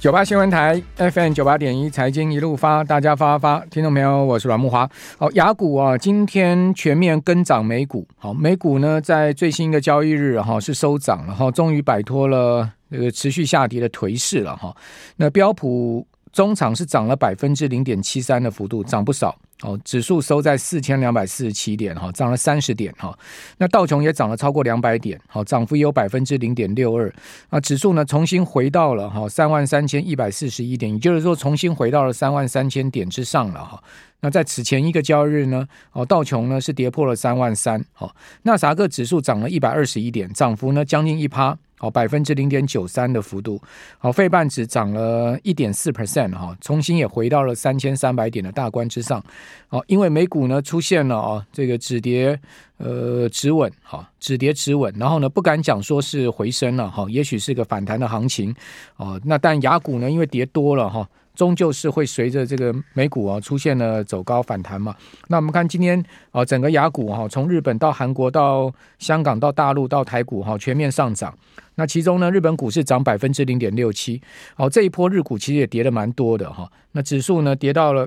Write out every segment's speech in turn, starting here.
九八新闻台 FM 九八点一财经一路发，大家发发发，听众朋友，我是阮慕华。好，雅股啊，今天全面跟涨美股。好，美股呢在最新一个交易日哈是收涨了哈，终于摆脱了那个持续下跌的颓势了哈。那标普中场是涨了百分之零点七三的幅度，涨不少。哦，指数收在四千两百四十七点，哈，涨了三十点，哈。那道琼也涨了超过两百点，好，涨幅有百分之零点六二。啊，指数呢重新回到了哈三万三千一百四十一点，也就是说重新回到了三万三千点之上了，哈。那在此前一个交易日呢，哦，道琼呢是跌破了三万三，好，纳斯达克指数涨了一百二十一点，涨幅呢将近一趴。好，百分之零点九三的幅度。好，费半指涨了一点四 percent 哈，重新也回到了三千三百点的大关之上。好，因为美股呢出现了啊，这个止跌呃止稳，哈，止跌止稳，然后呢不敢讲说是回升了哈，也许是个反弹的行情。哦，那但雅股呢，因为跌多了哈。终究是会随着这个美股啊出现了走高反弹嘛。那我们看今天啊，整个雅股哈，从日本到韩国到香港到大陆到台股哈，全面上涨。那其中呢，日本股市涨百分之零点六七。哦，这一波日股其实也跌的蛮多的哈。那指数呢跌到了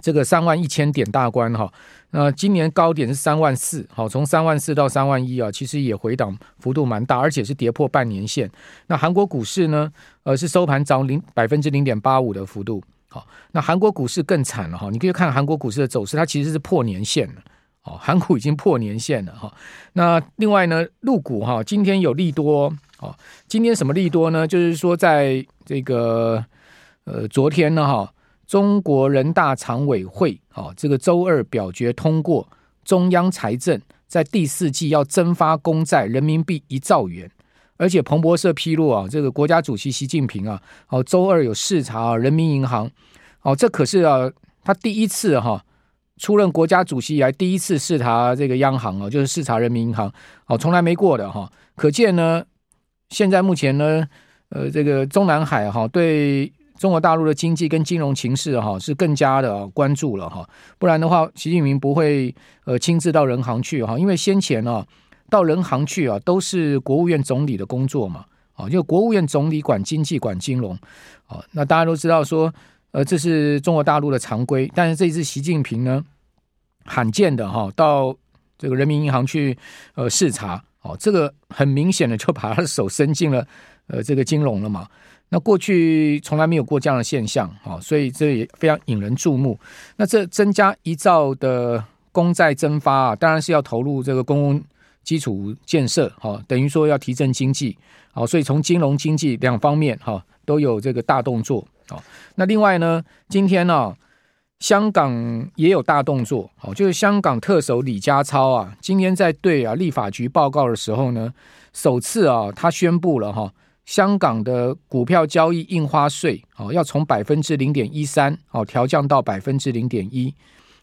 这个三万一千点大关哈。那今年高点是三万四，好，从三万四到三万一啊，其实也回档幅度蛮大，而且是跌破半年线。那韩国股市呢，呃，是收盘涨零百分之零点八五的幅度，好，那韩国股市更惨了哈，你可以看韩国股市的走势，它其实是破年线了，哦，韩股已经破年线了哈。那另外呢，陆股哈，今天有利多，哦，今天什么利多呢？就是说在这个呃昨天呢哈。中国人大常委会啊，这个周二表决通过中央财政在第四季要增发公债人民币一兆元，而且彭博社披露啊，这个国家主席习近平啊，哦周二有视察人民银行，哦这可是啊他第一次哈出任国家主席以来第一次视察这个央行啊，就是视察人民银行，哦从来没过的哈，可见呢现在目前呢呃这个中南海哈对。中国大陆的经济跟金融情势哈是更加的关注了哈，不然的话，习近平不会呃亲自到人行去哈，因为先前呢到人行去啊都是国务院总理的工作嘛，啊就国务院总理管经济管金融，啊那大家都知道说呃这是中国大陆的常规，但是这一次习近平呢罕见的哈到这个人民银行去呃视察，哦这个很明显的就把他的手伸进了呃这个金融了嘛。那过去从来没有过这样的现象，哈，所以这也非常引人注目。那这增加一兆的公债增发啊，当然是要投入这个公共基础建设，哈，等于说要提振经济，好，所以从金融经济两方面，哈，都有这个大动作，好。那另外呢，今天呢，香港也有大动作，好，就是香港特首李家超啊，今天在对啊立法局报告的时候呢，首次啊，他宣布了哈。香港的股票交易印花税哦，要从百分之零点一三哦调降到百分之零点一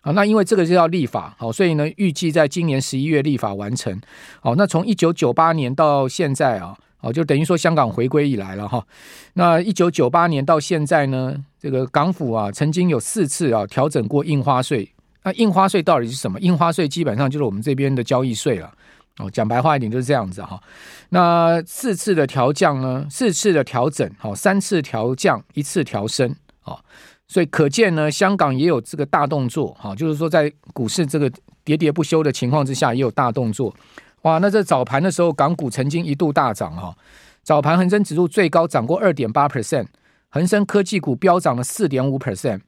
啊。那因为这个是要立法好，所以呢，预计在今年十一月立法完成。好，那从一九九八年到现在啊，哦，就等于说香港回归以来了哈。那一九九八年到现在呢，这个港府啊，曾经有四次啊调整过印花税。那印花税到底是什么？印花税基本上就是我们这边的交易税了。哦，讲白话一点就是这样子哈。那四次的调降呢？四次的调整，好，三次调降，一次调升，啊，所以可见呢，香港也有这个大动作，哈，就是说在股市这个喋喋不休的情况之下，也有大动作。哇，那在早盘的时候，港股曾经一度大涨，哈，早盘恒生指数最高涨过二点八 percent，恒生科技股飙涨了四点五 percent。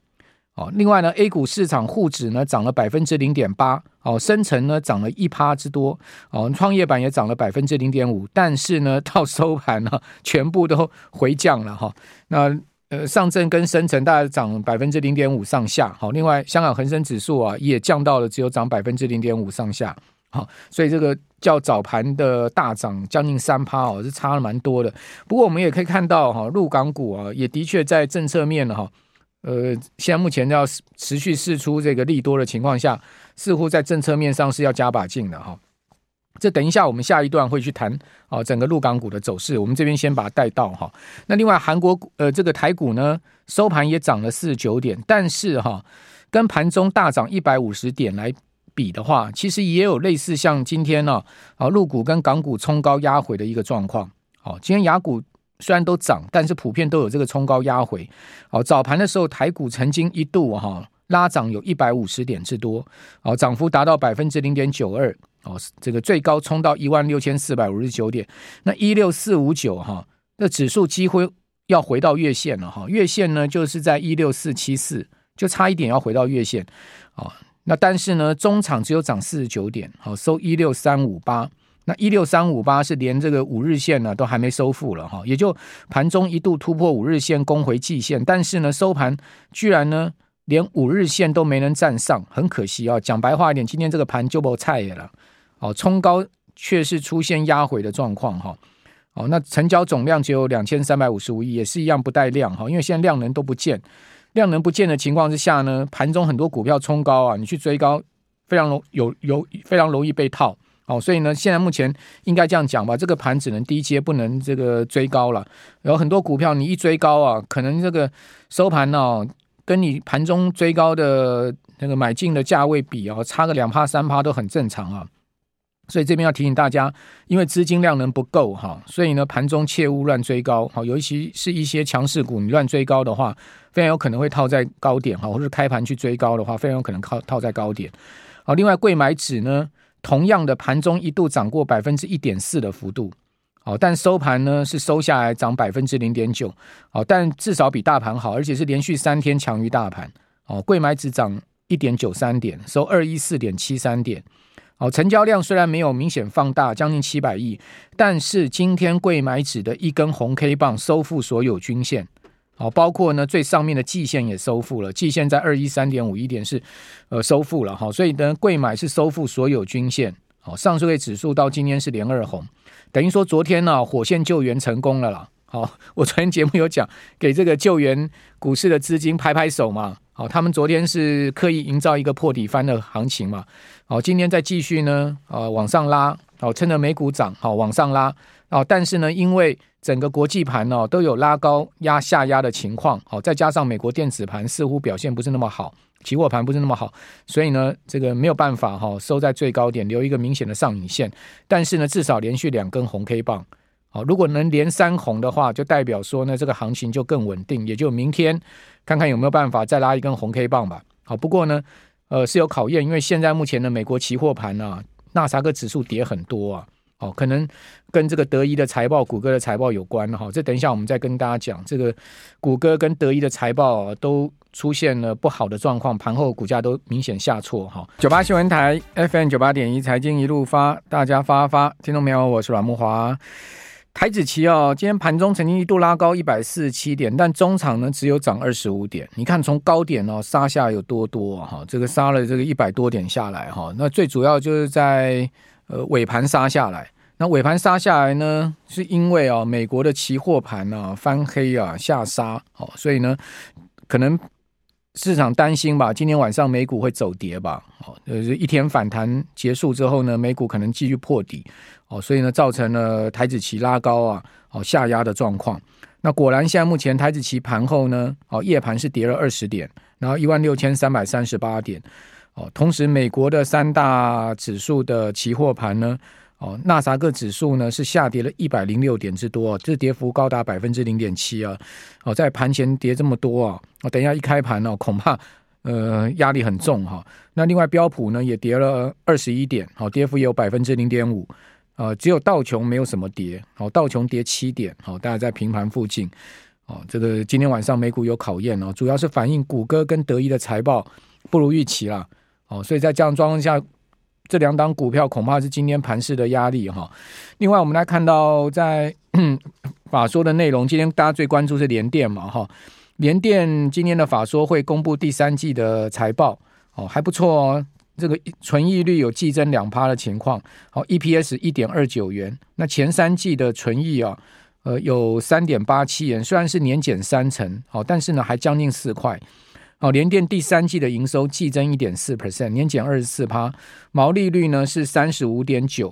哦，另外呢，A 股市场沪指呢涨了百分之零点八，哦，深成呢涨了一趴之多，哦，创业板也涨了百分之零点五，但是呢，到收盘呢，全部都回降了哈、那呃，上证跟深成大概涨百分之零点五上下，好、另外香港恒生指数啊也降到了只有涨百分之零点五上下，好、所以这个较早盘的大涨将近三趴哦，是差了蛮多的。不过我们也可以看到哈，陆港股啊也的确在政策面哈。呃，现在目前要持续试出这个利多的情况下，似乎在政策面上是要加把劲的哈。这等一下我们下一段会去谈啊，整个陆港股的走势，我们这边先把它带到哈。那另外韩国呃这个台股呢，收盘也涨了四十九点，但是哈，跟盘中大涨一百五十点来比的话，其实也有类似像今天呢啊陆股跟港股冲高压回的一个状况。好，今天雅股。虽然都涨，但是普遍都有这个冲高压回。哦，早盘的时候台股曾经一度哈拉涨有一百五十点之多，哦，涨幅达到百分之零点九二。哦，这个最高冲到一万六千四百五十九点，那一六四五九哈，那指数几乎要回到月线了哈，月线呢就是在一六四七四，就差一点要回到月线。哦，那但是呢，中场只有涨四十九点，好收一六三五八。那一六三五八是连这个五日线呢都还没收复了哈，也就盘中一度突破五日线攻回季线，但是呢收盘居然呢连五日线都没能站上，很可惜啊。讲白话一点，今天这个盘就没菜了。哦，冲高却是出现压回的状况哈。哦，那成交总量只有两千三百五十五亿，也是一样不带量哈，因为现在量能都不见，量能不见的情况之下呢，盘中很多股票冲高啊，你去追高非常容有有非常容易被套。哦，所以呢，现在目前应该这样讲吧，这个盘只能低接，不能这个追高了。有很多股票你一追高啊，可能这个收盘呢、哦，跟你盘中追高的那个买进的价位比啊、哦，差个两趴三趴都很正常啊。所以这边要提醒大家，因为资金量能不够哈，所以呢，盘中切勿乱追高。好，尤其是一些强势股，你乱追高的话，非常有可能会套在高点哈，或者开盘去追高的话，非常有可能靠套在高点。好，另外柜买指呢？同样的盘中一度涨过百分之一点四的幅度，哦，但收盘呢是收下来涨百分之零点九，哦，但至少比大盘好，而且是连续三天强于大盘，哦，柜买指涨一点九三点，收二一四点七三点，哦，成交量虽然没有明显放大，将近七百亿，但是今天贵买指的一根红 K 棒收复所有均线。哦，包括呢最上面的季线也收复了，季线在二一三点五一点是呃收复了哈，所以呢贵买是收复所有均线，好，上市柜指数到今天是连二红，等于说昨天呢、火线救援成功了啦，好，我昨天节目有讲给这个救援股市的资金拍拍手嘛，好，他们昨天是刻意营造一个破底翻的行情嘛，好，今天再继续呢呃往上拉，好，趁着美股涨好往上拉，哦，但是呢因为整个国际盘哦都有拉高压下压的情况，好，再加上美国电子盘似乎表现不是那么好，期货盘不是那么好，所以呢，这个没有办法哈收在最高点，留一个明显的上影线。但是呢，至少连续两根红 K 棒，好，如果能连三红的话，就代表说呢，这个行情就更稳定，也就明天看看有没有办法再拉一根红 K 棒吧。好，不过呢，呃是有考验，因为现在目前的美国期货盘啊，纳斯达克指数跌很多啊。哦，可能跟这个德仪的财报、谷歌的财报有关哈。这等一下我们再跟大家讲，这个谷歌跟德仪的财报都出现了不好的状况，盘后股价都明显下挫哈。九八新闻台 FM 九八点一财经一路发，大家发发，听众朋友，我是阮木华。台子期哦，今天盘中曾经一度拉高一百四十七点，但中场呢只有涨二十五点。你看从高点哦杀下有多多哈，这个杀了这个一百多点下来哈。那最主要就是在。呃，尾盘杀下来，那尾盘杀下来呢，是因为啊，美国的期货盘啊翻黑啊下杀，哦，所以呢，可能市场担心吧，今天晚上美股会走跌吧，哦，呃，一天反弹结束之后呢，美股可能继续破底，哦，所以呢，造成了台指期拉高啊，哦，下压的状况。那果然，现在目前台指期盘后呢，哦，夜盘是跌了二十点，然后一万六千三百三十八点。同时，美国的三大指数的期货盘呢，哦，纳斯达克指数呢是下跌了一百零六点之多，这跌幅高达百分之零点七啊！哦，在盘前跌这么多啊！哦，等一下一开盘呢，恐怕呃压力很重哈。那另外标普呢也跌了二十一点，好，跌幅也有百分之零点五，呃，只有道琼没有什么跌，好，道琼跌七点，好，大概在平盘附近。哦，这个今天晚上美股有考验哦，主要是反映谷歌跟德意的财报不如预期啦。哦，所以在这样状况下，这两档股票恐怕是今天盘势的压力哈。另外，我们来看到在 法说的内容，今天大家最关注是联电嘛哈。联电今天的法说会公布第三季的财报，哦还不错哦，这个存益率有季增两趴的情况，好 EPS 一点二九元，那前三季的存益啊，呃有三点八七元，虽然是年减三成，好，但是呢还将近四块。好，联电第三季的营收季增一点四 percent，年减二十四趴，毛利率呢是三十五点九，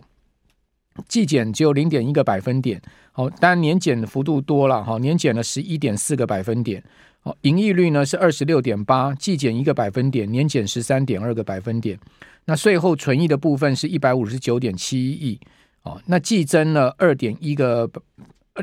季减只有零点一个百分点。好，当然年减的幅度多了哈，年减了十一点四个百分点。好，盈利率呢是二十六点八，季减一个百分点，年减十三点二个百分点。那税后存益的部分是一百五十九点七一亿。哦，那季增了二点一个。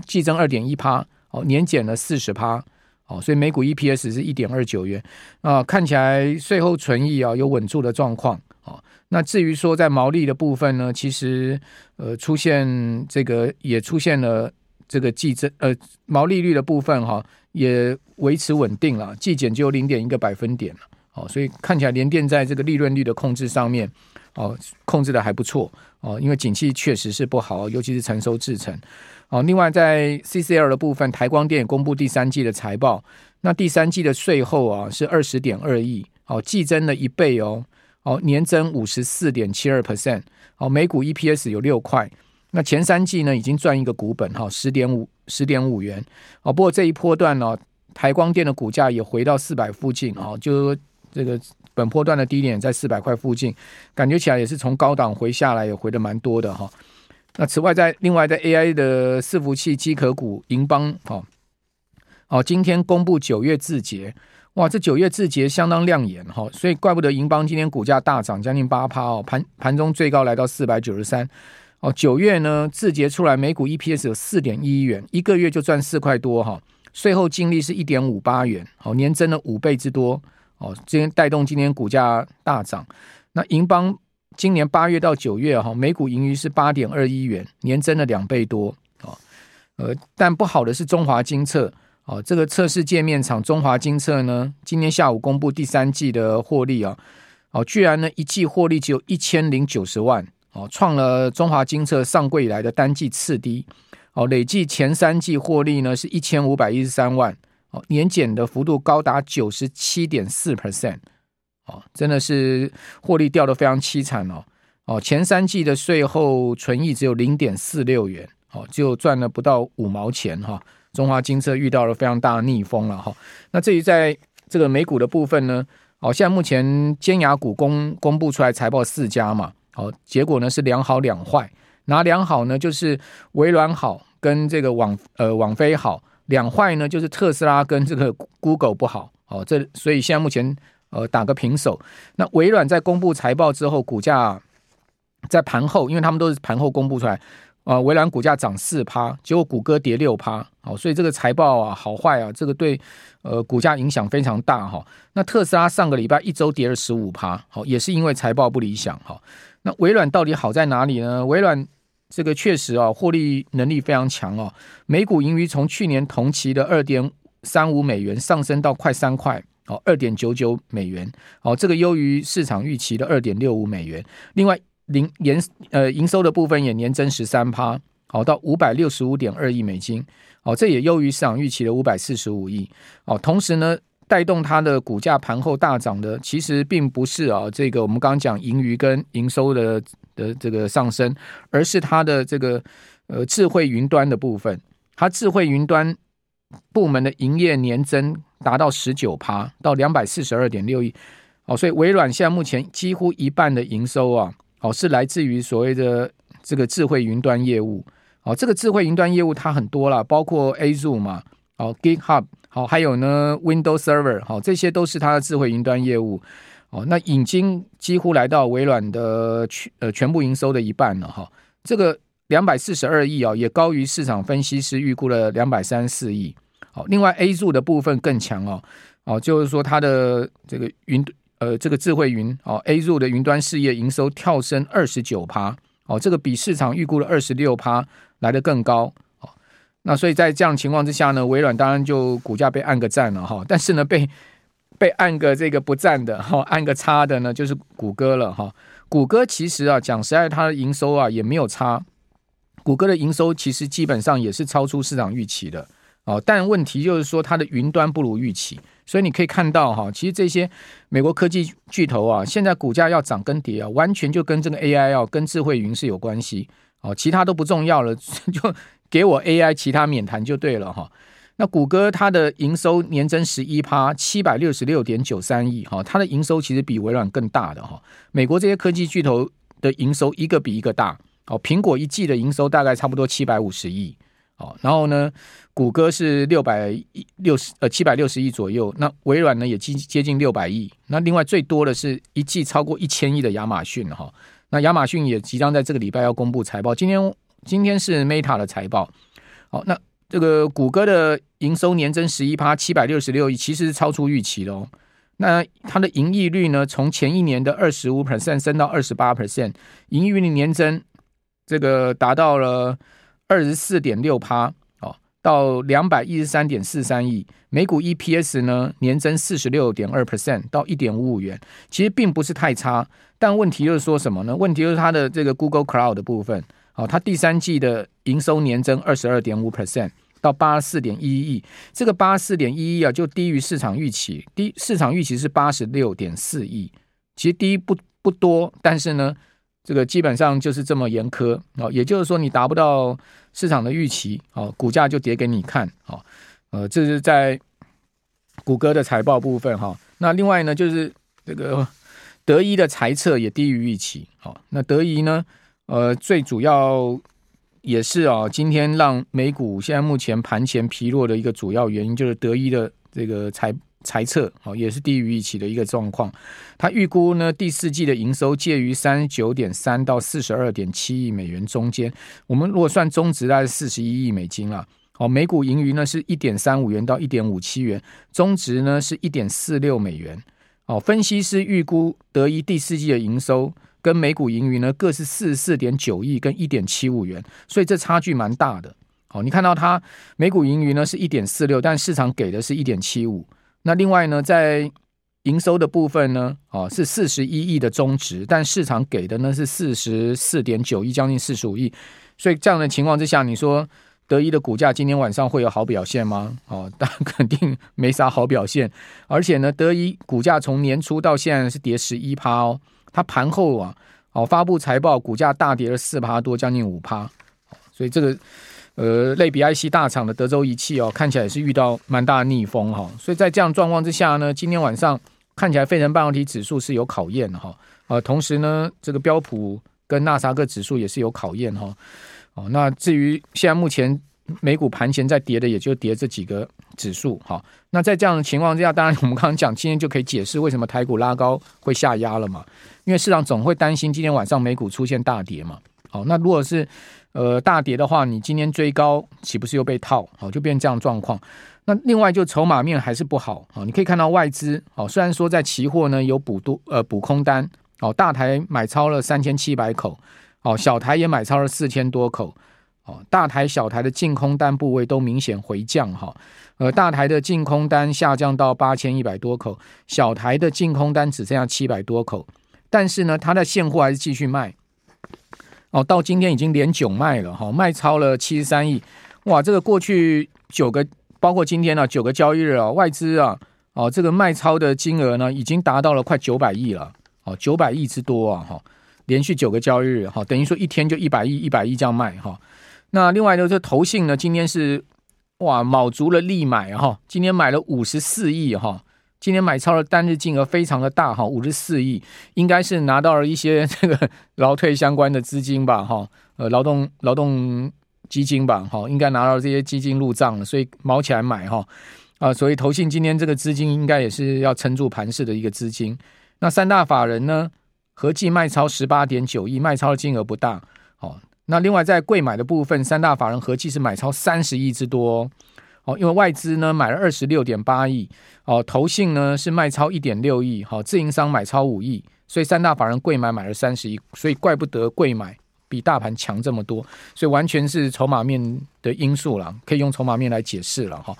季增二点一趴，哦，年减了四十趴，哦，所以每股 EPS 是一点二九元啊，看起来税后存益啊有稳住的状况，哦，那至于说在毛利的部分呢，其实呃出现这个也出现了这个季增呃毛利率的部分哈、也维持稳定了，季减就零点一个百分点了，哦，所以看起来联电在这个利润率的控制上面。哦，控制的还不错哦，因为景气确实是不好，尤其是成熟制程。哦，另外在 CCL 的部分，台光电也公布第三季的财报，那第三季的税后啊是二十点二亿，哦，季增了一倍哦，哦，年增五十四点七二 percent，哦，每股 EPS 有六块，那前三季呢已经赚一个股本哈，十点五十点五元，哦，不过这一波段呢，台光电的股价也回到四百附近啊，就这个。本波段的低点在四百块附近，感觉起来也是从高档回下来，也回的蛮多的哈。那此外，在另外在 AI 的伺服器机壳股银邦哦哦，今天公布九月自结，哇，这九月自结相当亮眼哈，所以怪不得银邦今天股价大涨将近八趴哦，盘盘中最高来到四百九十三哦。九月呢自结出来，每股 EPS 有四点一元，一个月就赚四块多哈，税后净利是一点五八元，好，年增了五倍之多。哦，今天带动今天股价大涨。那银邦今年八月到九月哈，每股盈余是八点二亿元，年增了两倍多。哦，呃，但不好的是中华金测。哦，这个测试界面厂中华金测呢，今天下午公布第三季的获利啊，哦，居然呢一季获利只有一千零九十万，哦，创了中华金测上柜以来的单季次低。哦，累计前三季获利呢是一千五百一十三万。哦年减的幅度高达九十七点四 percent，哦，真的是获利掉的非常凄惨哦。哦，前三季的税后纯益只有零点四六元，哦，就赚了不到五毛钱哈。中华金车遇到了非常大的逆风了哈。那至于在这个美股的部分呢，哦，现在目前尖牙股公公布出来财报四家嘛，哦，结果呢是两好两坏，哪两好呢？就是微软好跟这个网呃网飞好。两坏呢，就是特斯拉跟这个 Google 不好，哦，这所以现在目前呃打个平手。那微软在公布财报之后，股价在盘后，因为他们都是盘后公布出来，啊、微软股价涨四趴，结果谷歌跌六趴，哦，所以这个财报啊好坏啊，这个对呃股价影响非常大哈、那特斯拉上个礼拜一周跌了十五趴，好，也是因为财报不理想哈、那微软到底好在哪里呢？微软。这个确实啊，获利能力非常强哦。每股盈余从去年同期的二点三五美元上升到快三块哦，二点九九美元哦，这个优于市场预期的二点六五美元。另外，零年呃营收的部分也年增十三趴，好到五百六十五点二亿美金哦，这也优于市场预期的五百四十五亿哦。同时呢，带动它的股价盘后大涨的，其实并不是啊，这个我们刚刚讲盈余跟营收的。的这个上升，而是它的这个呃智慧云端的部分，它智慧云端部门的营业年增达到十九趴，到两百四十二点六亿。哦，所以微软现在目前几乎一半的营收啊，哦是来自于所谓的这个智慧云端业务。哦，这个智慧云端业务它很多啦，包括 Azure 嘛，哦 GitHub，好，还有呢 Windows Server，好，这些都是它的智慧云端业务。哦，那已经几乎来到微软的全呃全部营收的一半了哈。这个两百四十二亿啊，也高于市场分析师预估的两百三十四亿。好，另外 A 柱的部分更强哦，哦，就是说它的这个云呃这个智慧云哦 A 柱的云端事业营收跳升二十九趴，哦，这个比市场预估的二十六趴来得更高。哦，那所以在这样情况之下呢，微软当然就股价被按个赞了哈，但是呢被。被按个这个不赞的 哈，按个差的呢，就是谷歌了哈。谷歌其实啊，讲实在，它的营收啊也没有差。谷歌的营收其实基本上也是超出市场预期的哦。但问题就是说，它的云端不如预期，所以你可以看到哈，其实这些美国科技巨头啊，现在股价要涨跟跌啊，完全就跟这个 AI 要跟智慧云是有关系哦，其他都不重要了，就给我 AI，其他免谈就对了哈。那谷歌它的营收年增十一趴，七百六十六点九三亿哈，它的营收其实比微软更大的哈。美国这些科技巨头的营收一个比一个大哦。苹果一季的营收大概差不多七百五十亿哦，然后呢，谷歌是六百六十呃七百六十亿左右，那微软呢也接接近六百亿。那另外最多的是一季超过一千亿的亚马逊哈。那亚马逊也即将在这个礼拜要公布财报，今天今天是 Meta 的财报。好，那这个谷歌的营收年增十一趴，七百六十六亿，其实是超出预期的哦。那它的盈利率呢，从前一年的二十五 percent 升到二十八 percent，盈利率年增这个达到了二十四点六趴。到两百一十三点四三亿，每股 EPS 呢年增四十六点二 percent 到一点五五元，其实并不是太差，但问题就是说什么呢？问题就是它的这个 Google Cloud 的部分，哦，它第三季的营收年增二十二点五 percent 到八十四点一亿，这个八十四点一亿啊，就低于市场预期，低市场预期是八十六点四亿，其实低不不多，但是呢。这个基本上就是这么严苛哦，也就是说你达不到市场的预期哦，股价就跌给你看哦。呃，这是在谷歌的财报部分哈。那另外呢，就是这个德仪的财测也低于预期。好，那德仪呢，呃，最主要也是啊，今天让美股现在目前盘前疲弱的一个主要原因，就是德仪的这个财。财测哦，也是低于预期的一个状况。他预估呢，第四季的营收介于三十九点三到四十二点七亿美元中间。我们如果算中值，大概是四十一亿美金了。哦，每股盈余呢是一点三五元到一点五七元，中值呢是一点四六美元。哦，分析师预估德一第四季的营收跟每股盈余呢各是四十四点九亿跟一点七五元，所以这差距蛮大的。哦，你看到它每股盈余呢是一点四六，但市场给的是一点七五。那另外呢，在营收的部分呢，哦是四十一亿的中值，但市场给的呢是四十四点九亿，将近四十五亿。所以这样的情况之下，你说德仪的股价今天晚上会有好表现吗？哦，但肯定没啥好表现。而且呢，德仪股价从年初到现在是跌十一趴哦，它盘后啊，哦发布财报，股价大跌了四趴多，将近五趴。所以这个。呃，类比 IC 大厂的德州仪器哦，看起来是遇到蛮大逆风哈、哦，所以在这样状况之下呢，今天晚上看起来费城半导体指数是有考验的哈，呃，同时呢，这个标普跟纳斯达克指数也是有考验哈，哦，那至于现在目前美股盘前在跌的，也就跌这几个指数哈，那在这样的情况之下，当然我们刚刚讲，今天就可以解释为什么台股拉高会下压了嘛，因为市场总会担心今天晚上美股出现大跌嘛，好，那如果是。呃，大跌的话，你今天追高，岂不是又被套？好，就变这样状况。那另外就筹码面还是不好啊。你可以看到外资，哦，虽然说在期货呢有补多呃补空单，哦，大台买超了三千七百口，哦，小台也买超了四千多口，哦，大台小台的净空单部位都明显回降哈。呃，大台的净空单下降到八千一百多口，小台的净空单只剩下七百多口，但是呢，它的现货还是继续卖。哦，到今天已经连九卖了哈，卖超了七十三亿，哇！这个过去九个，包括今天呢、啊，九个交易日啊，外资啊，哦，这个卖超的金额呢，已经达到了快九百亿了，哦，九百亿之多啊，哈，连续九个交易日，哈，等于说一天就一百亿，一百亿这样卖哈。那另外呢，这投信呢，今天是哇，卯足了力买哈，今天买了五十四亿哈。今天买超的单日金额非常的大哈，五十四亿，应该是拿到了一些 这个劳退相关的资金吧哈，呃，劳动劳动基金吧哈，应该拿到这些基金入账了，所以卯起来买哈啊，所以投信今天这个资金应该也是要撑住盘势的一个资金。那三大法人呢，合计卖超十八点九亿，卖超的金额不大。那另外在贵买的部分，三大法人合计是买超三十亿之多哦。因为外资呢买了二十六点八亿，哦，投信呢是卖超一点六亿，好，自营商买超五亿，所以三大法人贵买买了三十亿，所以怪不得贵买比大盘强这么多，所以完全是筹码面的因素了，可以用筹码面来解释了哈。